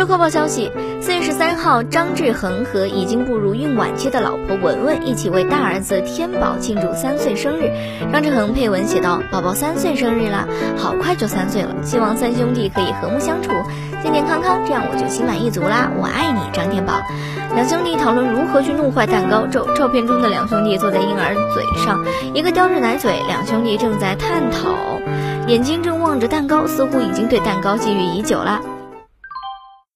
乐快报消息：四月十三号，张志恒和已经步入孕晚期的老婆文文一起为大儿子天宝庆祝三岁生日。张志恒配文写道：“宝宝三岁生日啦，好快就三岁了，希望三兄弟可以和睦相处，健健康康，这样我就心满意足啦。我爱你，张天宝。”两兄弟讨论如何去弄坏蛋糕。照照片中的两兄弟坐在婴儿嘴上，一个叼着奶嘴，两兄弟正在探讨，眼睛正望着蛋糕，似乎已经对蛋糕觊觎已久了。